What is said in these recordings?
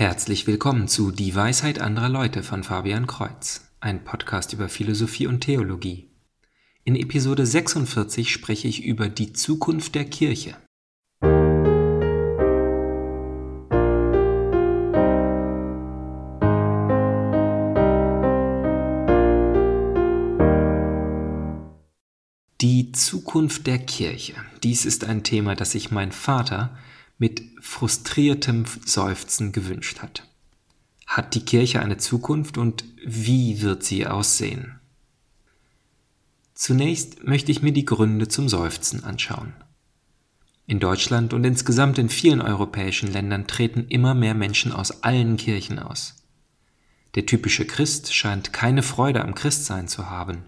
Herzlich willkommen zu Die Weisheit anderer Leute von Fabian Kreuz, ein Podcast über Philosophie und Theologie. In Episode 46 spreche ich über die Zukunft der Kirche. Die Zukunft der Kirche. Dies ist ein Thema, das sich mein Vater mit frustriertem Seufzen gewünscht hat. Hat die Kirche eine Zukunft und wie wird sie aussehen? Zunächst möchte ich mir die Gründe zum Seufzen anschauen. In Deutschland und insgesamt in vielen europäischen Ländern treten immer mehr Menschen aus allen Kirchen aus. Der typische Christ scheint keine Freude am Christsein zu haben.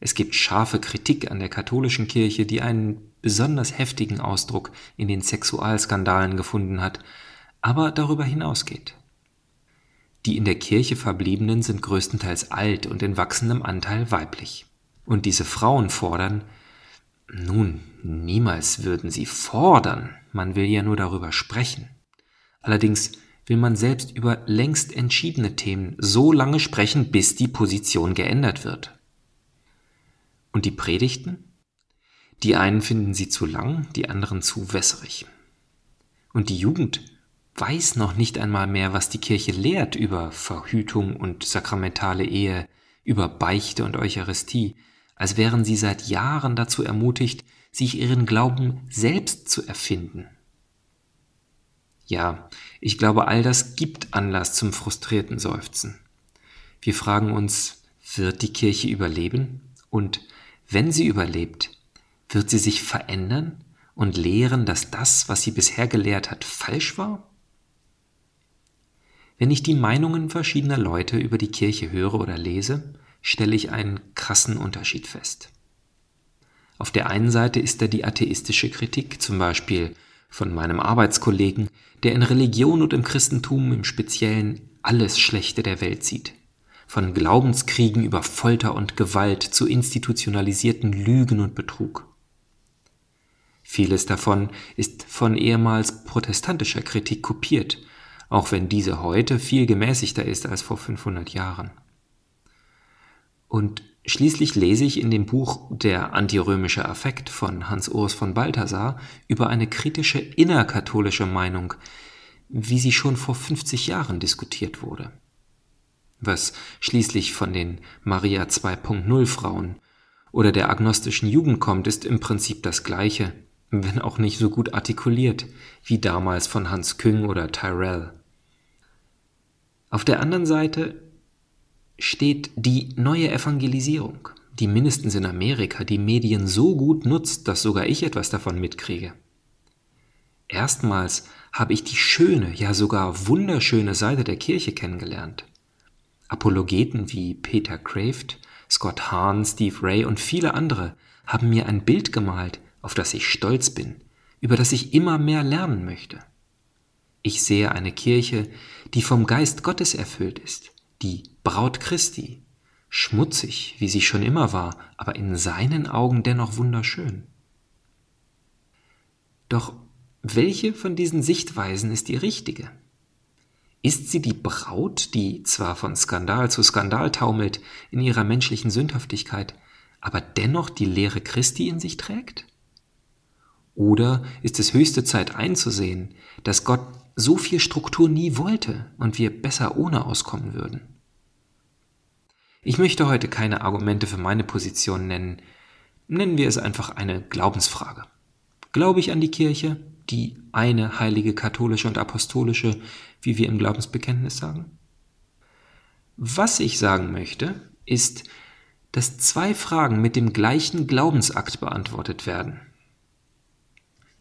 Es gibt scharfe Kritik an der katholischen Kirche, die einen besonders heftigen Ausdruck in den Sexualskandalen gefunden hat, aber darüber hinausgeht. Die in der Kirche verbliebenen sind größtenteils alt und in wachsendem Anteil weiblich. Und diese Frauen fordern, nun, niemals würden sie fordern, man will ja nur darüber sprechen. Allerdings will man selbst über längst entschiedene Themen so lange sprechen, bis die Position geändert wird. Und die Predigten? Die einen finden sie zu lang, die anderen zu wässrig. Und die Jugend weiß noch nicht einmal mehr, was die Kirche lehrt über Verhütung und sakramentale Ehe, über Beichte und Eucharistie, als wären sie seit Jahren dazu ermutigt, sich ihren Glauben selbst zu erfinden. Ja, ich glaube, all das gibt Anlass zum frustrierten Seufzen. Wir fragen uns, wird die Kirche überleben? Und wenn sie überlebt, wird sie sich verändern und lehren, dass das, was sie bisher gelehrt hat, falsch war? Wenn ich die Meinungen verschiedener Leute über die Kirche höre oder lese, stelle ich einen krassen Unterschied fest. Auf der einen Seite ist da die atheistische Kritik, zum Beispiel von meinem Arbeitskollegen, der in Religion und im Christentum im Speziellen alles Schlechte der Welt sieht von Glaubenskriegen über Folter und Gewalt zu institutionalisierten Lügen und Betrug. Vieles davon ist von ehemals protestantischer Kritik kopiert, auch wenn diese heute viel gemäßigter ist als vor 500 Jahren. Und schließlich lese ich in dem Buch Der antirömische Affekt von Hans Urs von Balthasar über eine kritische innerkatholische Meinung, wie sie schon vor 50 Jahren diskutiert wurde was schließlich von den Maria 2.0 Frauen oder der agnostischen Jugend kommt, ist im Prinzip das gleiche, wenn auch nicht so gut artikuliert wie damals von Hans Küng oder Tyrell. Auf der anderen Seite steht die neue Evangelisierung, die mindestens in Amerika die Medien so gut nutzt, dass sogar ich etwas davon mitkriege. Erstmals habe ich die schöne, ja sogar wunderschöne Seite der Kirche kennengelernt. Apologeten wie Peter Kraft, Scott Hahn, Steve Ray und viele andere haben mir ein Bild gemalt, auf das ich stolz bin, über das ich immer mehr lernen möchte. Ich sehe eine Kirche, die vom Geist Gottes erfüllt ist, die Braut Christi, schmutzig, wie sie schon immer war, aber in seinen Augen dennoch wunderschön. Doch welche von diesen Sichtweisen ist die richtige? Ist sie die Braut, die zwar von Skandal zu Skandal taumelt in ihrer menschlichen Sündhaftigkeit, aber dennoch die Lehre Christi in sich trägt? Oder ist es höchste Zeit einzusehen, dass Gott so viel Struktur nie wollte und wir besser ohne auskommen würden? Ich möchte heute keine Argumente für meine Position nennen, nennen wir es einfach eine Glaubensfrage. Glaube ich an die Kirche? Die eine heilige katholische und apostolische, wie wir im Glaubensbekenntnis sagen? Was ich sagen möchte, ist, dass zwei Fragen mit dem gleichen Glaubensakt beantwortet werden.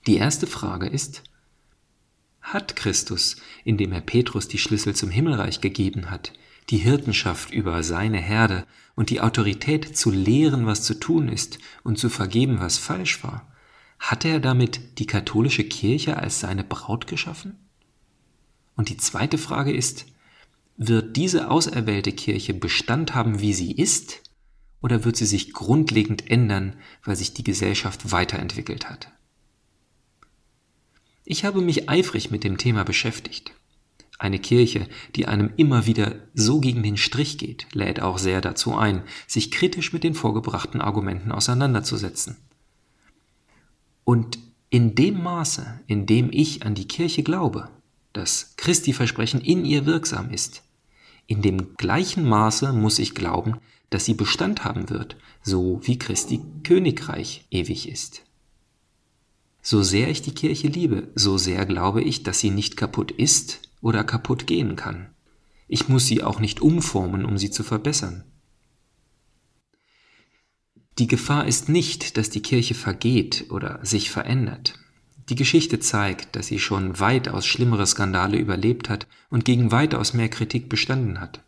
Die erste Frage ist, hat Christus, indem er Petrus die Schlüssel zum Himmelreich gegeben hat, die Hirtenschaft über seine Herde und die Autorität zu lehren, was zu tun ist und zu vergeben, was falsch war, hat er damit die katholische Kirche als seine Braut geschaffen? Und die zweite Frage ist, wird diese auserwählte Kirche Bestand haben, wie sie ist, oder wird sie sich grundlegend ändern, weil sich die Gesellschaft weiterentwickelt hat? Ich habe mich eifrig mit dem Thema beschäftigt. Eine Kirche, die einem immer wieder so gegen den Strich geht, lädt auch sehr dazu ein, sich kritisch mit den vorgebrachten Argumenten auseinanderzusetzen. Und in dem Maße, in dem ich an die Kirche glaube, dass Christi Versprechen in ihr wirksam ist, in dem gleichen Maße muss ich glauben, dass sie Bestand haben wird, so wie Christi Königreich ewig ist. So sehr ich die Kirche liebe, so sehr glaube ich, dass sie nicht kaputt ist oder kaputt gehen kann. Ich muss sie auch nicht umformen, um sie zu verbessern. Die Gefahr ist nicht, dass die Kirche vergeht oder sich verändert. Die Geschichte zeigt, dass sie schon weitaus schlimmere Skandale überlebt hat und gegen weitaus mehr Kritik bestanden hat.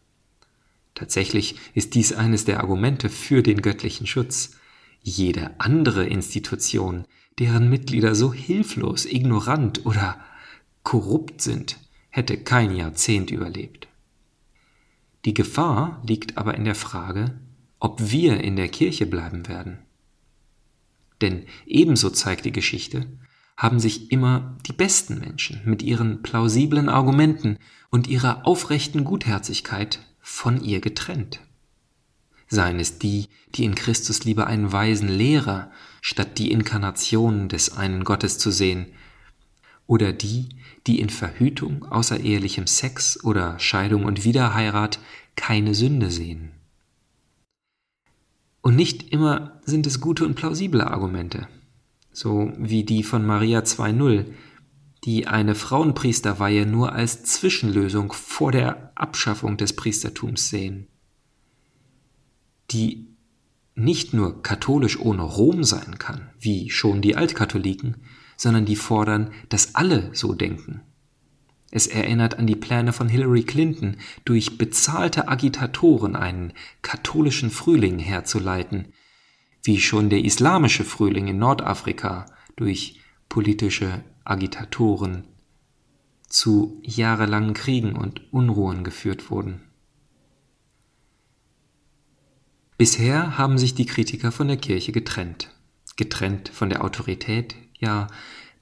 Tatsächlich ist dies eines der Argumente für den göttlichen Schutz. Jede andere Institution, deren Mitglieder so hilflos, ignorant oder korrupt sind, hätte kein Jahrzehnt überlebt. Die Gefahr liegt aber in der Frage, ob wir in der Kirche bleiben werden. Denn ebenso zeigt die Geschichte, haben sich immer die besten Menschen mit ihren plausiblen Argumenten und ihrer aufrechten Gutherzigkeit von ihr getrennt. Seien es die, die in Christus lieber einen weisen Lehrer statt die Inkarnation des einen Gottes zu sehen, oder die, die in Verhütung außerehelichem Sex oder Scheidung und Wiederheirat keine Sünde sehen. Und nicht immer sind es gute und plausible Argumente, so wie die von Maria 2.0, die eine Frauenpriesterweihe nur als Zwischenlösung vor der Abschaffung des Priestertums sehen, die nicht nur katholisch ohne Rom sein kann, wie schon die Altkatholiken, sondern die fordern, dass alle so denken. Es erinnert an die Pläne von Hillary Clinton, durch bezahlte Agitatoren einen katholischen Frühling herzuleiten, wie schon der islamische Frühling in Nordafrika durch politische Agitatoren zu jahrelangen Kriegen und Unruhen geführt wurden. Bisher haben sich die Kritiker von der Kirche getrennt, getrennt von der Autorität, ja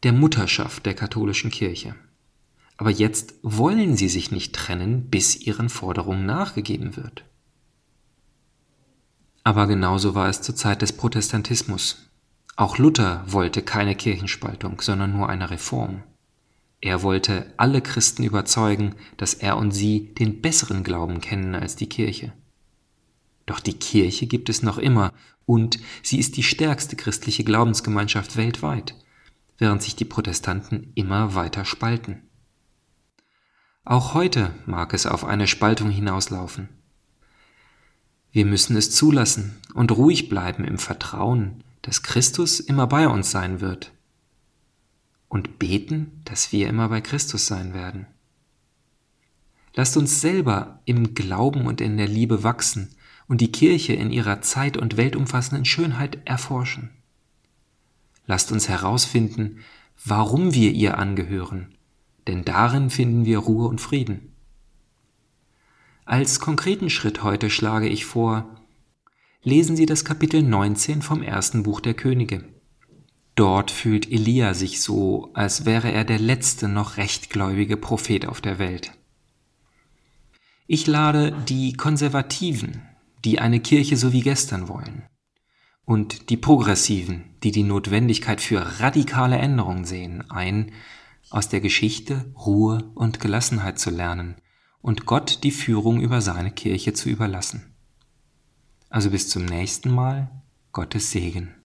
der Mutterschaft der katholischen Kirche. Aber jetzt wollen sie sich nicht trennen, bis ihren Forderungen nachgegeben wird. Aber genauso war es zur Zeit des Protestantismus. Auch Luther wollte keine Kirchenspaltung, sondern nur eine Reform. Er wollte alle Christen überzeugen, dass er und sie den besseren Glauben kennen als die Kirche. Doch die Kirche gibt es noch immer und sie ist die stärkste christliche Glaubensgemeinschaft weltweit während sich die Protestanten immer weiter spalten. Auch heute mag es auf eine Spaltung hinauslaufen. Wir müssen es zulassen und ruhig bleiben im Vertrauen, dass Christus immer bei uns sein wird und beten, dass wir immer bei Christus sein werden. Lasst uns selber im Glauben und in der Liebe wachsen und die Kirche in ihrer zeit- und weltumfassenden Schönheit erforschen. Lasst uns herausfinden, warum wir ihr angehören, denn darin finden wir Ruhe und Frieden. Als konkreten Schritt heute schlage ich vor, lesen Sie das Kapitel 19 vom ersten Buch der Könige. Dort fühlt Elia sich so, als wäre er der letzte noch rechtgläubige Prophet auf der Welt. Ich lade die Konservativen, die eine Kirche so wie gestern wollen, und die Progressiven, die die Notwendigkeit für radikale Änderungen sehen, ein, aus der Geschichte Ruhe und Gelassenheit zu lernen und Gott die Führung über seine Kirche zu überlassen. Also bis zum nächsten Mal, Gottes Segen.